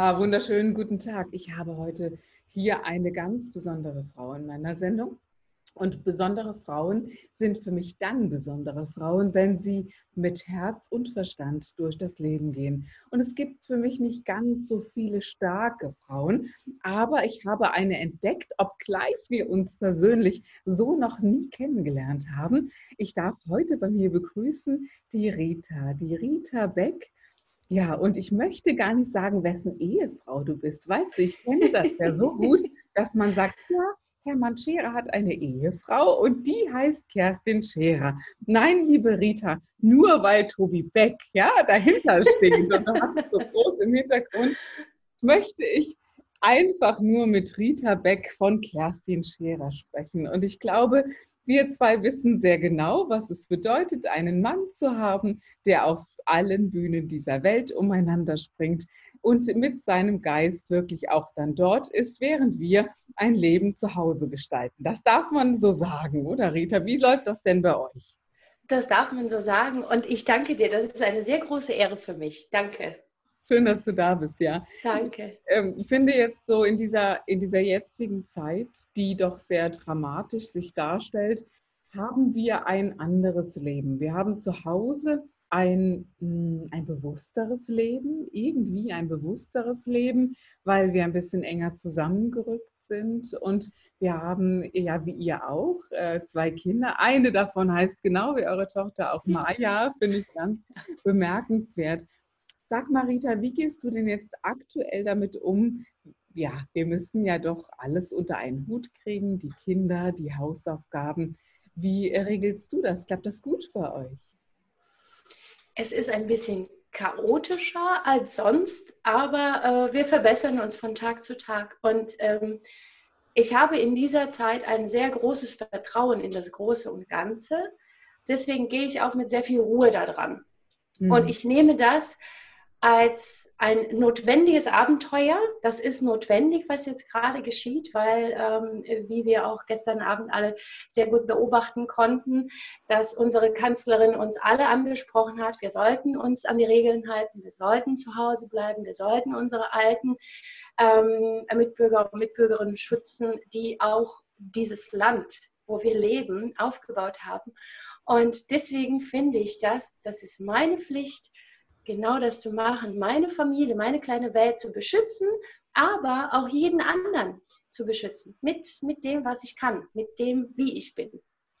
Ja, wunderschönen guten Tag. Ich habe heute hier eine ganz besondere Frau in meiner Sendung. Und besondere Frauen sind für mich dann besondere Frauen, wenn sie mit Herz und Verstand durch das Leben gehen. Und es gibt für mich nicht ganz so viele starke Frauen, aber ich habe eine entdeckt, obgleich wir uns persönlich so noch nie kennengelernt haben. Ich darf heute bei mir begrüßen die Rita, die Rita Beck. Ja, und ich möchte gar nicht sagen, wessen Ehefrau du bist. Weißt du, ich kenne das ja so gut, dass man sagt, ja, Hermann Scherer hat eine Ehefrau und die heißt Kerstin Scherer. Nein, liebe Rita, nur weil Tobi Beck ja dahinter steht und du hast so groß im Hintergrund, möchte ich einfach nur mit Rita Beck von Kerstin Scherer sprechen. Und ich glaube, wir zwei wissen sehr genau, was es bedeutet, einen Mann zu haben, der auf allen Bühnen dieser Welt umeinander springt und mit seinem Geist wirklich auch dann dort ist, während wir ein Leben zu Hause gestalten. Das darf man so sagen, oder Rita? Wie läuft das denn bei euch? Das darf man so sagen und ich danke dir. Das ist eine sehr große Ehre für mich. Danke. Schön, dass du da bist, ja. Danke. Ähm, ich finde jetzt so in dieser, in dieser jetzigen Zeit, die doch sehr dramatisch sich darstellt, haben wir ein anderes Leben. Wir haben zu Hause ein, hm, ein bewussteres Leben, irgendwie ein bewussteres Leben, weil wir ein bisschen enger zusammengerückt sind und wir haben, ja wie ihr auch, äh, zwei Kinder. Eine davon heißt genau wie eure Tochter auch Maya, finde ich ganz bemerkenswert. Sag Marita, wie gehst du denn jetzt aktuell damit um? Ja, wir müssen ja doch alles unter einen Hut kriegen, die Kinder, die Hausaufgaben. Wie regelst du das? Klappt das gut bei euch? Es ist ein bisschen chaotischer als sonst, aber äh, wir verbessern uns von Tag zu Tag. Und ähm, ich habe in dieser Zeit ein sehr großes Vertrauen in das Große und Ganze. Deswegen gehe ich auch mit sehr viel Ruhe daran. Mhm. Und ich nehme das als ein notwendiges Abenteuer. Das ist notwendig, was jetzt gerade geschieht, weil, ähm, wie wir auch gestern Abend alle sehr gut beobachten konnten, dass unsere Kanzlerin uns alle angesprochen hat, wir sollten uns an die Regeln halten, wir sollten zu Hause bleiben, wir sollten unsere alten ähm, Mitbürger und Mitbürgerinnen schützen, die auch dieses Land, wo wir leben, aufgebaut haben. Und deswegen finde ich das, das ist meine Pflicht, genau das zu machen, meine Familie, meine kleine Welt zu beschützen, aber auch jeden anderen zu beschützen, mit, mit dem, was ich kann, mit dem, wie ich bin.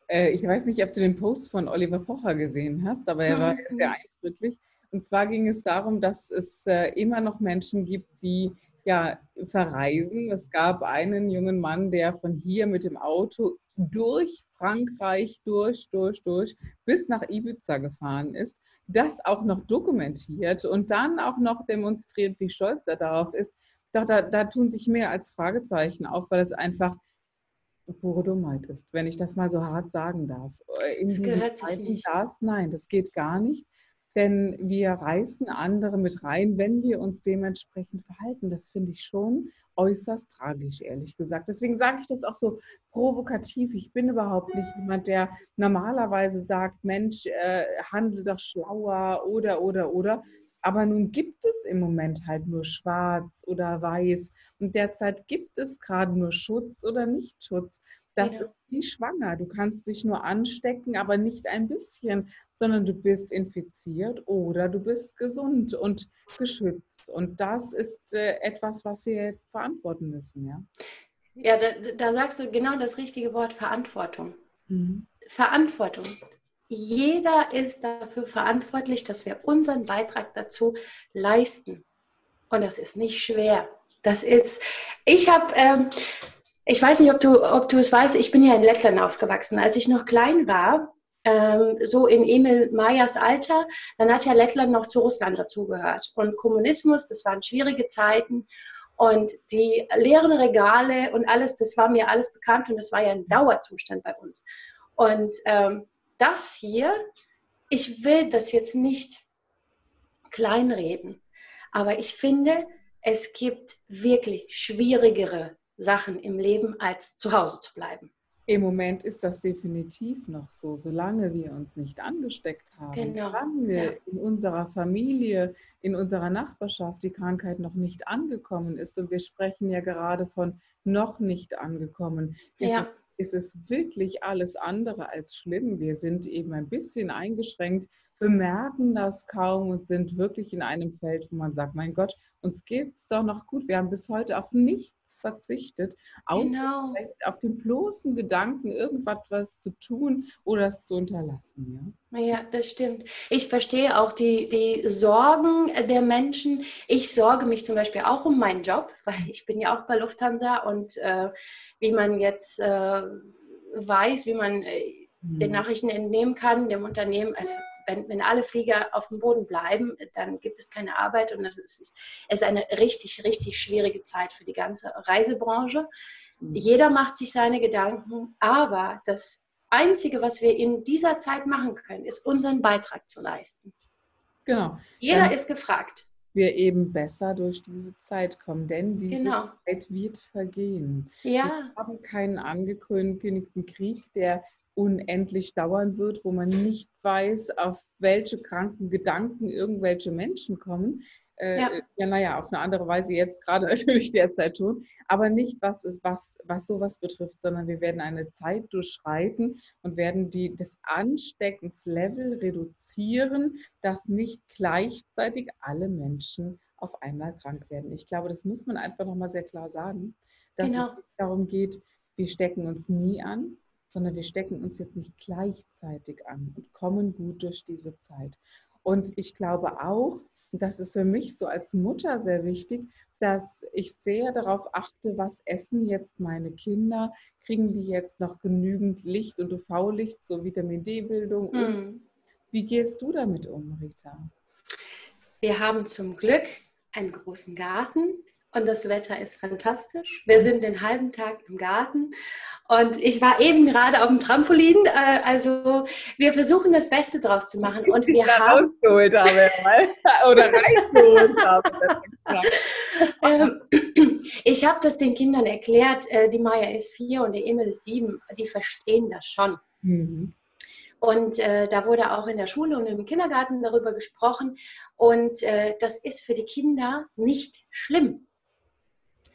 Äh, ich weiß nicht, ob du den Post von Oliver Pocher gesehen hast, aber er war mhm. sehr eindrücklich. Und zwar ging es darum, dass es äh, immer noch Menschen gibt, die ja, verreisen. Es gab einen jungen Mann, der von hier mit dem Auto durch Frankreich, durch, durch, durch, bis nach Ibiza gefahren ist das auch noch dokumentiert und dann auch noch demonstriert, wie stolz er darauf ist, doch da, da tun sich mehr als Fragezeichen auf, weil es einfach pure Dummheit ist, wenn ich das mal so hart sagen darf. In das gehört sich nicht. Das, nein, das geht gar nicht denn wir reißen andere mit rein, wenn wir uns dementsprechend verhalten. Das finde ich schon äußerst tragisch, ehrlich gesagt. Deswegen sage ich das auch so provokativ. Ich bin überhaupt nicht jemand, der normalerweise sagt, Mensch, äh, handle doch schlauer oder, oder, oder. Aber nun gibt es im Moment halt nur schwarz oder weiß. Und derzeit gibt es gerade nur Schutz oder Nichtschutz. Das ja. ist wie schwanger. Du kannst dich nur anstecken, aber nicht ein bisschen, sondern du bist infiziert oder du bist gesund und geschützt. Und das ist äh, etwas, was wir jetzt verantworten müssen. Ja, ja da, da sagst du genau das richtige Wort, Verantwortung. Mhm. Verantwortung. Jeder ist dafür verantwortlich, dass wir unseren Beitrag dazu leisten. Und das ist nicht schwer. Das ist, ich habe ähm, ich weiß nicht, ob du, ob du es weißt, ich bin ja in Lettland aufgewachsen. Als ich noch klein war, ähm, so in Emil Mayas Alter, dann hat ja Lettland noch zu Russland dazugehört. Und Kommunismus, das waren schwierige Zeiten. Und die leeren Regale und alles, das war mir alles bekannt und das war ja ein Dauerzustand bei uns. Und ähm, das hier, ich will das jetzt nicht kleinreden, aber ich finde, es gibt wirklich schwierigere Sachen im Leben, als zu Hause zu bleiben. Im Moment ist das definitiv noch so, solange wir uns nicht angesteckt haben, genau. solange ja. in unserer Familie, in unserer Nachbarschaft die Krankheit noch nicht angekommen ist. Und wir sprechen ja gerade von noch nicht angekommen. Ist, ja. es, ist es wirklich alles andere als schlimm. Wir sind eben ein bisschen eingeschränkt, bemerken das kaum und sind wirklich in einem Feld, wo man sagt, mein Gott, uns geht es doch noch gut. Wir haben bis heute auf nichts verzichtet, außer genau. auf den bloßen Gedanken, irgendwas zu tun oder es zu unterlassen. Ja? ja, das stimmt. Ich verstehe auch die, die Sorgen der Menschen. Ich sorge mich zum Beispiel auch um meinen Job, weil ich bin ja auch bei Lufthansa und äh, wie man jetzt äh, weiß, wie man äh, den hm. Nachrichten entnehmen kann, dem Unternehmen, also wenn, wenn alle Flieger auf dem Boden bleiben, dann gibt es keine Arbeit und es ist, es ist eine richtig, richtig schwierige Zeit für die ganze Reisebranche. Mhm. Jeder macht sich seine Gedanken, aber das Einzige, was wir in dieser Zeit machen können, ist unseren Beitrag zu leisten. Genau. Jeder ähm, ist gefragt. Wir eben besser durch diese Zeit kommen, denn diese genau. Zeit wird vergehen. Ja. Wir haben keinen angekündigten Krieg, der unendlich dauern wird, wo man nicht weiß, auf welche kranken Gedanken irgendwelche Menschen kommen. Äh, ja. ja, naja, auf eine andere Weise jetzt gerade natürlich derzeit schon, aber nicht, was, ist, was, was sowas betrifft, sondern wir werden eine Zeit durchschreiten und werden die, das Ansteckenslevel reduzieren, dass nicht gleichzeitig alle Menschen auf einmal krank werden. Ich glaube, das muss man einfach nochmal sehr klar sagen, dass genau. es darum geht, wir stecken uns nie an, sondern wir stecken uns jetzt nicht gleichzeitig an und kommen gut durch diese Zeit. Und ich glaube auch, das ist für mich so als Mutter sehr wichtig, dass ich sehr darauf achte, was essen jetzt meine Kinder, kriegen die jetzt noch genügend Licht und UV-Licht, so Vitamin D-Bildung. Mhm. Wie gehst du damit um, Rita? Wir haben zum Glück einen großen Garten und das Wetter ist fantastisch. Wir sind den halben Tag im Garten und ich war eben gerade auf dem Trampolin. Äh, also wir versuchen das Beste draus zu machen und wir haben rausgeholt habe oder reingeholt habe. Ähm, ich habe das den Kindern erklärt. Äh, die Maya ist vier und der Emil ist sieben. Die verstehen das schon. Mhm. Und äh, da wurde auch in der Schule und im Kindergarten darüber gesprochen. Und äh, das ist für die Kinder nicht schlimm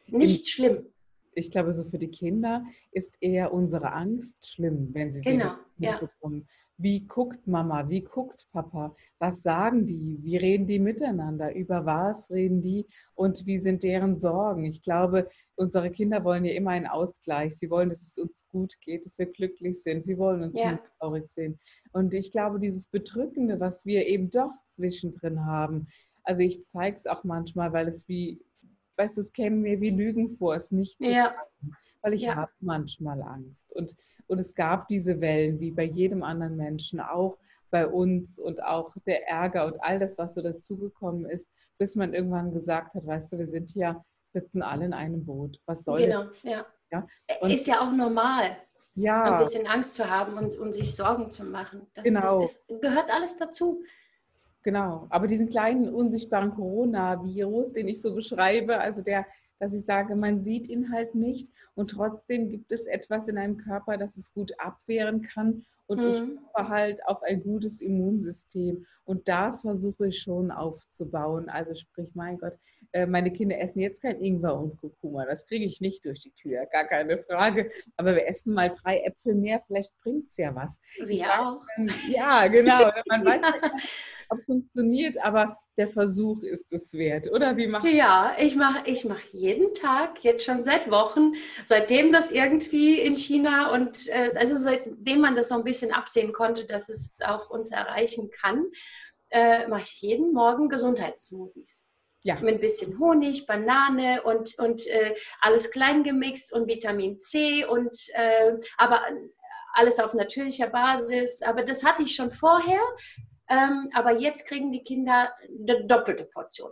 nicht schlimm. Ich glaube, so für die Kinder ist eher unsere Angst schlimm, wenn sie genau, sie mitbekommen. Ja. Wie guckt Mama? Wie guckt Papa? Was sagen die? Wie reden die miteinander? Über was reden die? Und wie sind deren Sorgen? Ich glaube, unsere Kinder wollen ja immer einen Ausgleich. Sie wollen, dass es uns gut geht, dass wir glücklich sind. Sie wollen uns ja. nicht traurig sehen. Und ich glaube, dieses Bedrückende, was wir eben doch zwischendrin haben, also ich zeige es auch manchmal, weil es wie weißt du, es käme mir wie Lügen vor, es nicht zu ja. sagen, weil ich ja. habe manchmal Angst. Und, und es gab diese Wellen, wie bei jedem anderen Menschen, auch bei uns und auch der Ärger und all das, was so dazugekommen ist, bis man irgendwann gesagt hat, weißt du, wir sind hier, sitzen alle in einem Boot. Was soll Genau, ja. ja? Und, ist ja auch normal. Ja. Ein bisschen Angst zu haben und, und sich Sorgen zu machen. Das, genau. das ist, gehört alles dazu. Genau, aber diesen kleinen unsichtbaren Coronavirus, den ich so beschreibe, also der, dass ich sage, man sieht ihn halt nicht und trotzdem gibt es etwas in einem Körper, das es gut abwehren kann und mhm. ich hoffe halt auf ein gutes Immunsystem und das versuche ich schon aufzubauen. Also sprich, mein Gott, meine Kinder essen jetzt kein Ingwer und Kurkuma. Das kriege ich nicht durch die Tür, gar keine Frage. Aber wir essen mal drei Äpfel mehr, vielleicht bringt es ja was. Wir auch. Ja, genau. Man weiß nicht, ob es funktioniert, aber der Versuch ist es wert, oder? Wie machst Ja, ich mache ich mach jeden Tag, jetzt schon seit Wochen, seitdem das irgendwie in China und äh, also seitdem man das so ein bisschen absehen konnte, dass es auch uns erreichen kann, äh, mache ich jeden Morgen Gesundheitssmoothies. Ja. Mit ein bisschen Honig, Banane und, und äh, alles klein gemixt und Vitamin C und äh, aber alles auf natürlicher Basis. Aber das hatte ich schon vorher. Ähm, aber jetzt kriegen die Kinder eine doppelte Portion.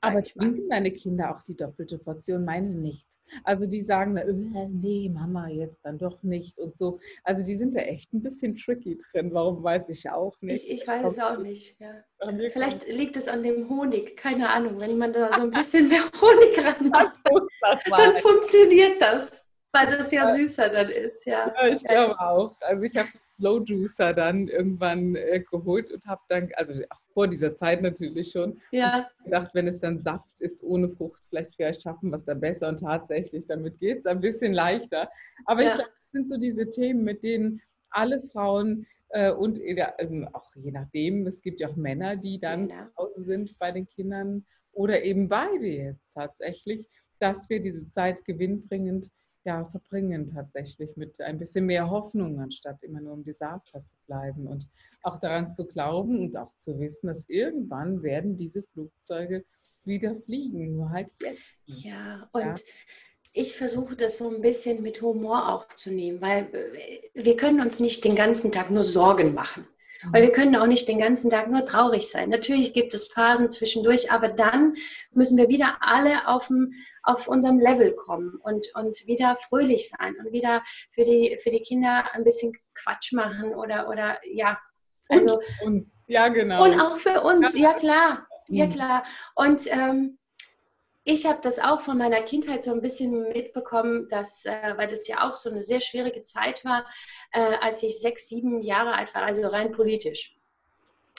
Aber trinken deine Kinder auch die doppelte Portion? Meine nicht. Also die sagen, äh, nee, Mama, jetzt dann doch nicht und so. Also die sind da echt ein bisschen tricky drin. Warum weiß ich auch nicht. Ich, ich weiß es auch nicht. Ja. Vielleicht liegt es an dem Honig, keine Ahnung. Wenn man da so ein bisschen mehr Honig ran macht, dann funktioniert das. Weil das ja süßer dann ist, ja. ja ich glaube auch. Also ich habe Slow Juicer dann irgendwann äh, geholt und habe dann, also auch vor dieser Zeit natürlich schon, ja. gedacht, wenn es dann Saft ist ohne Frucht, vielleicht vielleicht schaffen wir es dann besser und tatsächlich, damit geht es ein bisschen leichter. Aber ja. ich glaube, das sind so diese Themen, mit denen alle Frauen äh, und ähm, auch je nachdem, es gibt ja auch Männer, die dann ja. zu Hause sind bei den Kindern oder eben beide jetzt tatsächlich, dass wir diese Zeit gewinnbringend ja, verbringen tatsächlich mit ein bisschen mehr Hoffnung, anstatt immer nur im Desaster zu bleiben und auch daran zu glauben und auch zu wissen, dass irgendwann werden diese Flugzeuge wieder fliegen, nur halt jetzt. Ja, und ja. ich versuche das so ein bisschen mit Humor auch zu nehmen, weil äh, wir können uns nicht den ganzen Tag nur Sorgen machen. Weil wir können auch nicht den ganzen Tag nur traurig sein. Natürlich gibt es Phasen zwischendurch, aber dann müssen wir wieder alle auf, dem, auf unserem Level kommen und, und wieder fröhlich sein und wieder für die, für die Kinder ein bisschen Quatsch machen oder, oder ja. Also, und, ja, genau. Und auch für uns, ja, ja klar. Ja, mhm. klar. Und ähm, ich habe das auch von meiner Kindheit so ein bisschen mitbekommen, dass, äh, weil das ja auch so eine sehr schwierige Zeit war, äh, als ich sechs, sieben Jahre alt war, also rein politisch.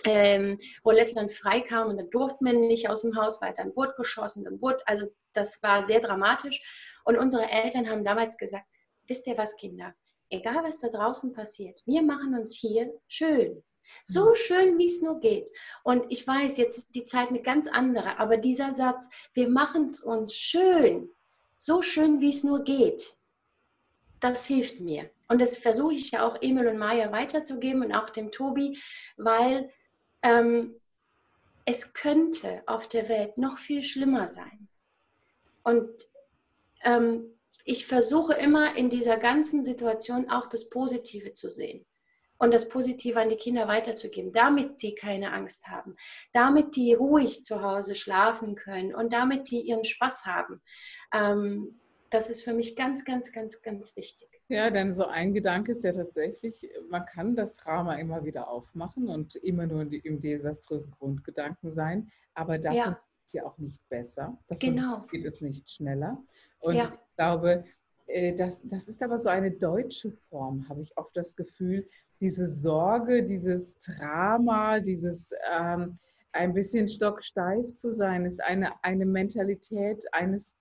Ähm, wo Lettland freikam und dann durfte man nicht aus dem Haus, weil dann wurde geschossen, dann wurde, also das war sehr dramatisch. Und unsere Eltern haben damals gesagt, wisst ihr was, Kinder, egal was da draußen passiert, wir machen uns hier schön. So mhm. schön, wie es nur geht. Und ich weiß, jetzt ist die Zeit eine ganz andere, aber dieser Satz, wir machen es uns schön, so schön, wie es nur geht, das hilft mir. Und das versuche ich ja auch Emil und Maya weiterzugeben und auch dem Tobi, weil ähm, es könnte auf der Welt noch viel schlimmer sein. Und ähm, ich versuche immer in dieser ganzen Situation auch das Positive zu sehen und das Positive an die Kinder weiterzugeben, damit die keine Angst haben, damit die ruhig zu Hause schlafen können und damit die ihren Spaß haben. Ähm, das ist für mich ganz, ganz, ganz, ganz wichtig. Ja, denn so ein Gedanke ist ja tatsächlich, man kann das Drama immer wieder aufmachen und immer nur im desaströsen Grundgedanken sein, aber davon ja. ist ja auch nicht besser. Davon genau. geht es nicht schneller. Und ja. ich glaube, äh, das, das ist aber so eine deutsche Form, habe ich oft das Gefühl, diese Sorge, dieses Drama, dieses ähm, ein bisschen stocksteif zu sein, ist eine, eine Mentalität eines,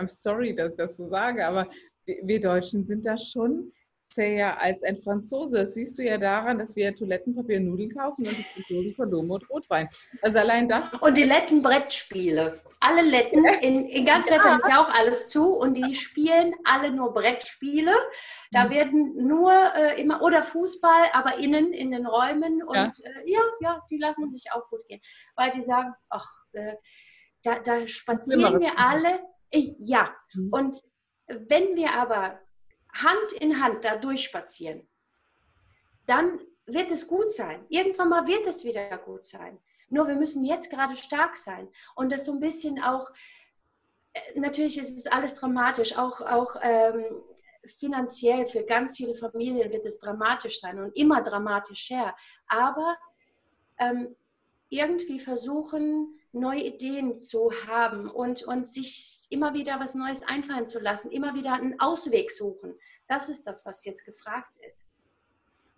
I'm sorry, dass ich das so sage, aber wir Deutschen sind da schon zäher als ein Franzose. Das siehst du ja daran, dass wir Toilettenpapier und Nudeln kaufen und die Franzosen Kondome und Rotwein. Also allein das. Und die Letten Brettspiele. Alle Letten, in, in ganz ja. Lettland ist ja auch alles zu und die spielen alle nur Brettspiele. Da mhm. werden nur äh, immer, oder Fußball, aber innen in den Räumen und ja. Äh, ja, ja, die lassen sich auch gut gehen. Weil die sagen, ach, äh, da, da spazieren wir alle. Äh, ja, mhm. und wenn wir aber Hand in Hand da durchspazieren, dann wird es gut sein. Irgendwann mal wird es wieder gut sein. Nur wir müssen jetzt gerade stark sein und das so ein bisschen auch, äh, natürlich ist es alles dramatisch, auch, auch ähm, finanziell für ganz viele Familien wird es dramatisch sein und immer dramatischer. Aber ähm, irgendwie versuchen, neue Ideen zu haben und, und sich immer wieder was Neues einfallen zu lassen, immer wieder einen Ausweg suchen. Das ist das, was jetzt gefragt ist.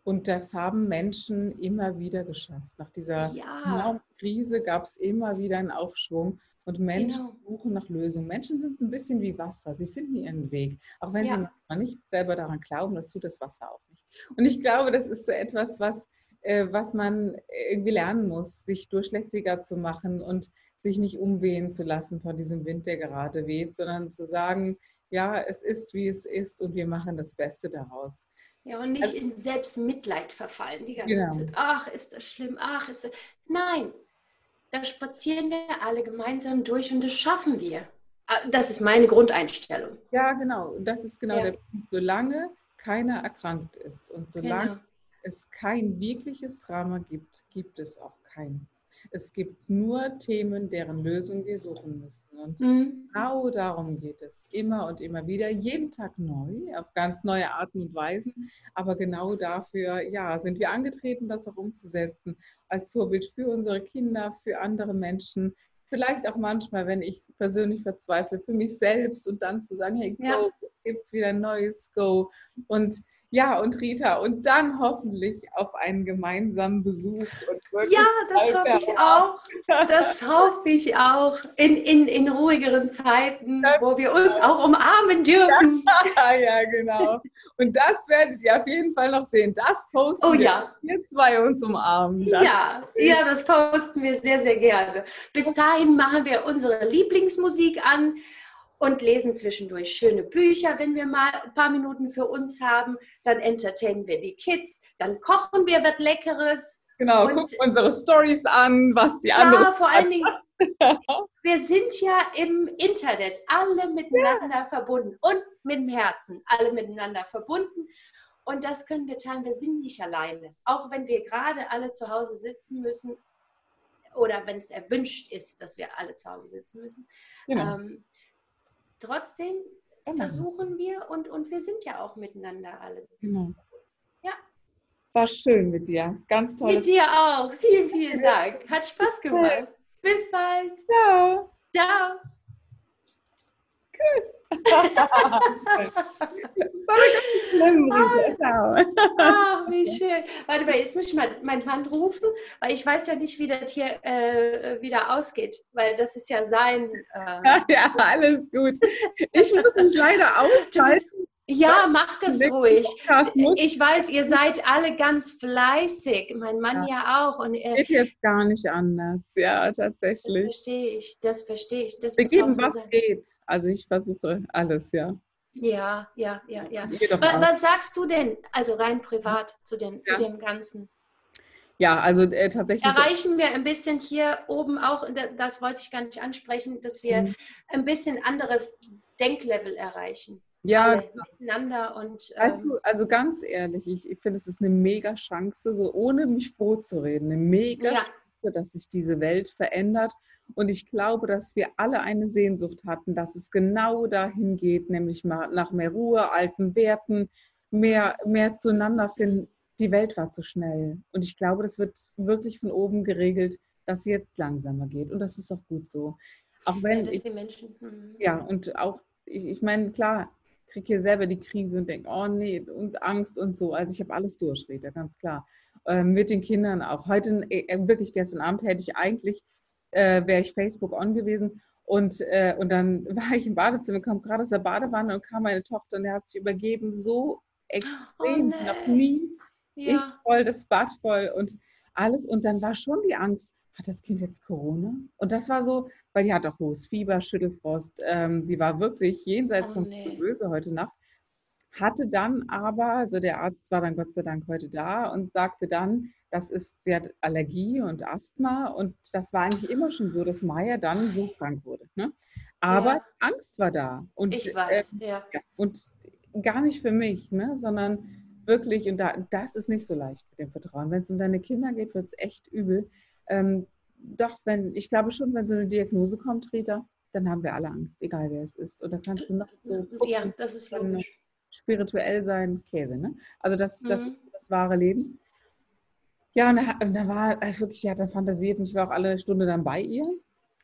Und das haben Menschen immer wieder geschafft. Nach dieser ja. Krise gab es immer wieder einen Aufschwung und Menschen genau. suchen nach Lösungen. Menschen sind ein bisschen wie Wasser. Sie finden ihren Weg. Auch wenn ja. sie manchmal nicht selber daran glauben, das tut das Wasser auch nicht. Und ich glaube, das ist so etwas, was was man irgendwie lernen muss, sich durchlässiger zu machen und sich nicht umwehen zu lassen von diesem Wind, der gerade weht, sondern zu sagen, ja, es ist, wie es ist und wir machen das Beste daraus. Ja, und nicht also, in Selbstmitleid verfallen die ganze genau. Zeit. Ach, ist das schlimm, ach, ist das... Nein, da spazieren wir alle gemeinsam durch und das schaffen wir. Ah, das ist meine Grundeinstellung. Ja, genau. Das ist genau ja. der Punkt. Solange keiner erkrankt ist und solange Genau. Es kein wirkliches Drama gibt, gibt es auch keins. Es gibt nur Themen, deren Lösung wir suchen müssen. Und Mhm. genau darum geht es. Immer und immer wieder, jeden Tag neu, auf ganz neue Arten und Weisen. Aber genau dafür, ja, sind wir angetreten, das auch umzusetzen. Als Vorbild für unsere Kinder, für andere Menschen. Vielleicht auch manchmal, wenn ich persönlich verzweifle, für mich selbst und dann zu sagen, hey, go, Ja. jetzt gibt es wieder ein neues Go. Und ja, und Rita, und dann hoffentlich auf einen gemeinsamen Besuch. Ja, das hoffe ich auch. Das hoffe ich auch. In, in, in ruhigeren Zeiten, wo wir uns auch umarmen dürfen. ja, genau. Und das werdet ihr auf jeden Fall noch sehen. Das posten Oh wir, ja. wir zwei uns umarmen. Das Ja, ja, das posten wir sehr, sehr gerne. Bis dahin machen wir unsere Lieblingsmusik an und lesen zwischendurch schöne Bücher, wenn wir mal ein paar Minuten für uns haben. Dann entertainen wir die Kids, dann kochen wir was Leckeres. Genau, Und- guckt unsere Stories an, was die Ja, anderen. vor allen Dingen, wir sind ja im Internet alle miteinander verbunden und mit dem Herzen alle miteinander verbunden. Und das können wir teilen. Wir sind nicht alleine. Auch wenn wir gerade alle zu Hause sitzen müssen oder wenn es erwünscht ist, dass wir alle zu Hause sitzen müssen. Genau. Ähm, trotzdem Genau. versuchen wir und, und wir sind ja auch miteinander alle. genau. Ja. War schön mit dir. Ganz Mit tolles. dir auch. Vielen, vielen Dank. Hat Spaß gemacht. Bis bald. Ciao. Ciao. Ganz schlimm, Rita. Ciao. Ach, wie schön. Warte mal, jetzt muss ich mal meinen Mann rufen, weil ich weiß ja nicht, wie das hier äh, wieder ausgeht, weil das ist ja sein. Äh, Ja, alles gut. Ich muss mich leider ausschalten. ja, mach das ruhig. Ich weiß, ihr seid alle ganz fleißig, mein Mann ja, auch. Und äh, geht jetzt gar nicht anders. Ja, das tatsächlich. verstehe ich, das verstehe ich. Das Wir geben, so was sein. geht. Also ich versuche alles, ja. Ja, ja, ja, ja. Geht doch Wa- auch. Was sagst du denn, also rein privat zu dem, zu Ja. dem Ganzen? Ja, also äh, tatsächlich. Erreichen wir ein bisschen hier oben auch, das wollte ich gar nicht ansprechen, dass wir Mhm. ein bisschen anderes Denklevel erreichen. Ja, miteinander und Weißt ähm, du, also ganz ehrlich, ich, ich finde, es ist eine mega Chance, so ohne mich vorzureden, eine mega Ja. Chance, dass sich diese Welt verändert. Und ich glaube, dass wir alle eine Sehnsucht hatten, dass es genau dahin geht, nämlich mal nach mehr Ruhe, alten Werten, mehr, mehr zueinander finden. Die Welt war zu schnell. Und ich glaube, das wird wirklich von oben geregelt, dass es jetzt langsamer geht. Und das ist auch gut so. Auch ja, wenn dass ich Menschen. hm. ja, und auch, ich, ich meine, klar, kriege hier selber die Krise und denke, oh nee, und Angst und so. Also ich habe alles durch, Rita, ganz klar. Ähm, mit den Kindern auch. Heute, äh, wirklich gestern Abend hätte ich eigentlich, äh, wäre ich Facebook on gewesen und, äh, und dann war ich im Badezimmer, kam gerade aus der Badewanne und kam meine Tochter und der hat sich übergeben, so extrem, Oh, noch nee. nie. Ich Ja, voll, das Bad voll und alles. Und dann war schon die Angst, hat das Kind jetzt Corona? Und das war so, weil die hat auch hohes Fieber, Schüttelfrost. Ähm, die war wirklich jenseits Oh, von nee. Böse heute Nacht. Hatte dann aber, also der Arzt war dann Gott sei Dank heute da und sagte dann, das ist, sie hat Allergie und Asthma und das war eigentlich immer schon so, dass Maya dann so krank wurde. Ne? Aber Ja. Angst war da. Und, ich äh, weiß, ja. ja, und gar nicht für mich, ne? sondern wirklich, und da, das ist nicht so leicht mit dem Vertrauen. Wenn es um deine Kinder geht, wird es echt übel. Ähm, doch, wenn, ich glaube schon, wenn so eine Diagnose kommt, Rita, dann haben wir alle Angst, egal wer es ist. Und da kannst du noch so Ja, gucken, das ist logisch. Spirituell sein, Käse. Ne? Also das, das Mhm. ist das wahre Leben. Ja, und da, und da war äh, wirklich, sie hat dann fantasiert und ich war auch alle Stunde dann bei ihr.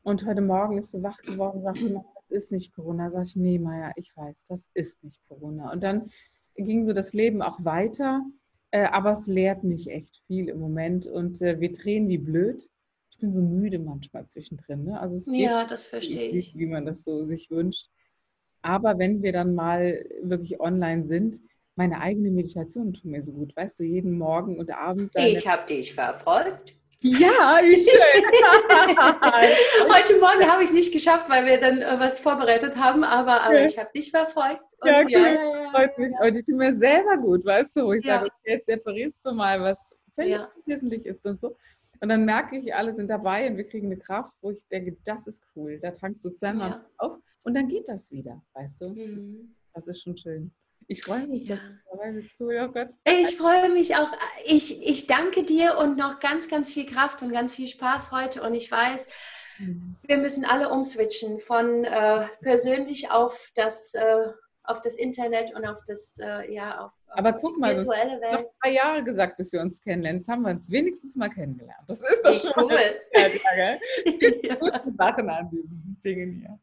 Und heute Morgen ist sie wach geworden und sagte, "Mama, das ist nicht Corona. Sag ich, nee, Maja, ich weiß, das ist nicht Corona. Und dann ging so das Leben auch weiter, äh, aber es lehrt mich echt viel im Moment und äh, wir drehen wie blöd. Ich bin so müde manchmal zwischendrin. Ne? Also es Ja, das verstehe ich. nicht, wie man das so sich wünscht. Aber wenn wir dann mal wirklich online sind, meine eigene Meditation tut mir so gut. Weißt du, jeden Morgen und Abend. Ich habe dich verfolgt. ja, wie schön. Heute Morgen habe ich es nicht geschafft, weil wir dann äh, was vorbereitet haben, aber, aber ich habe dich verfolgt. Und Ja, cool. ja, ja, Freut mich. Und die tut mir selber gut, weißt du, wo ich Ja. sage, okay, jetzt separierst du mal, was völlig Ja. wesentlich ist und so. Und dann merke ich, alle sind dabei und wir kriegen eine Kraft, wo ich denke, das ist cool. Da tankst du zweimal Ja. auf und dann geht das wieder, weißt du. Mhm. Das ist schon schön. Ich freue mich, Ja. dass du cool, oh Gott. Ich freue mich auch. Ich, ich danke dir und noch ganz, ganz viel Kraft und ganz viel Spaß heute. Und ich weiß, mhm. wir müssen alle umswitchen von äh, persönlich auf das, äh, auf das Internet und auf das, äh, ja, auf, auf Aber guck mal, virtuelle Welt. noch zwei Jahre gesagt, bis wir uns kennenlernen. Jetzt haben wir uns wenigstens mal kennengelernt. Das ist doch Wie schon cool. Eine, ja, Es gibt ja. gute Sachen an diesen Dingen hier.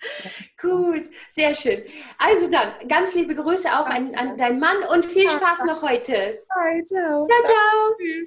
Gut, sehr schön. Also dann, ganz liebe Grüße auch an, an deinen Mann und viel Spaß noch heute. Ciao, ciao. Ciao, ciao.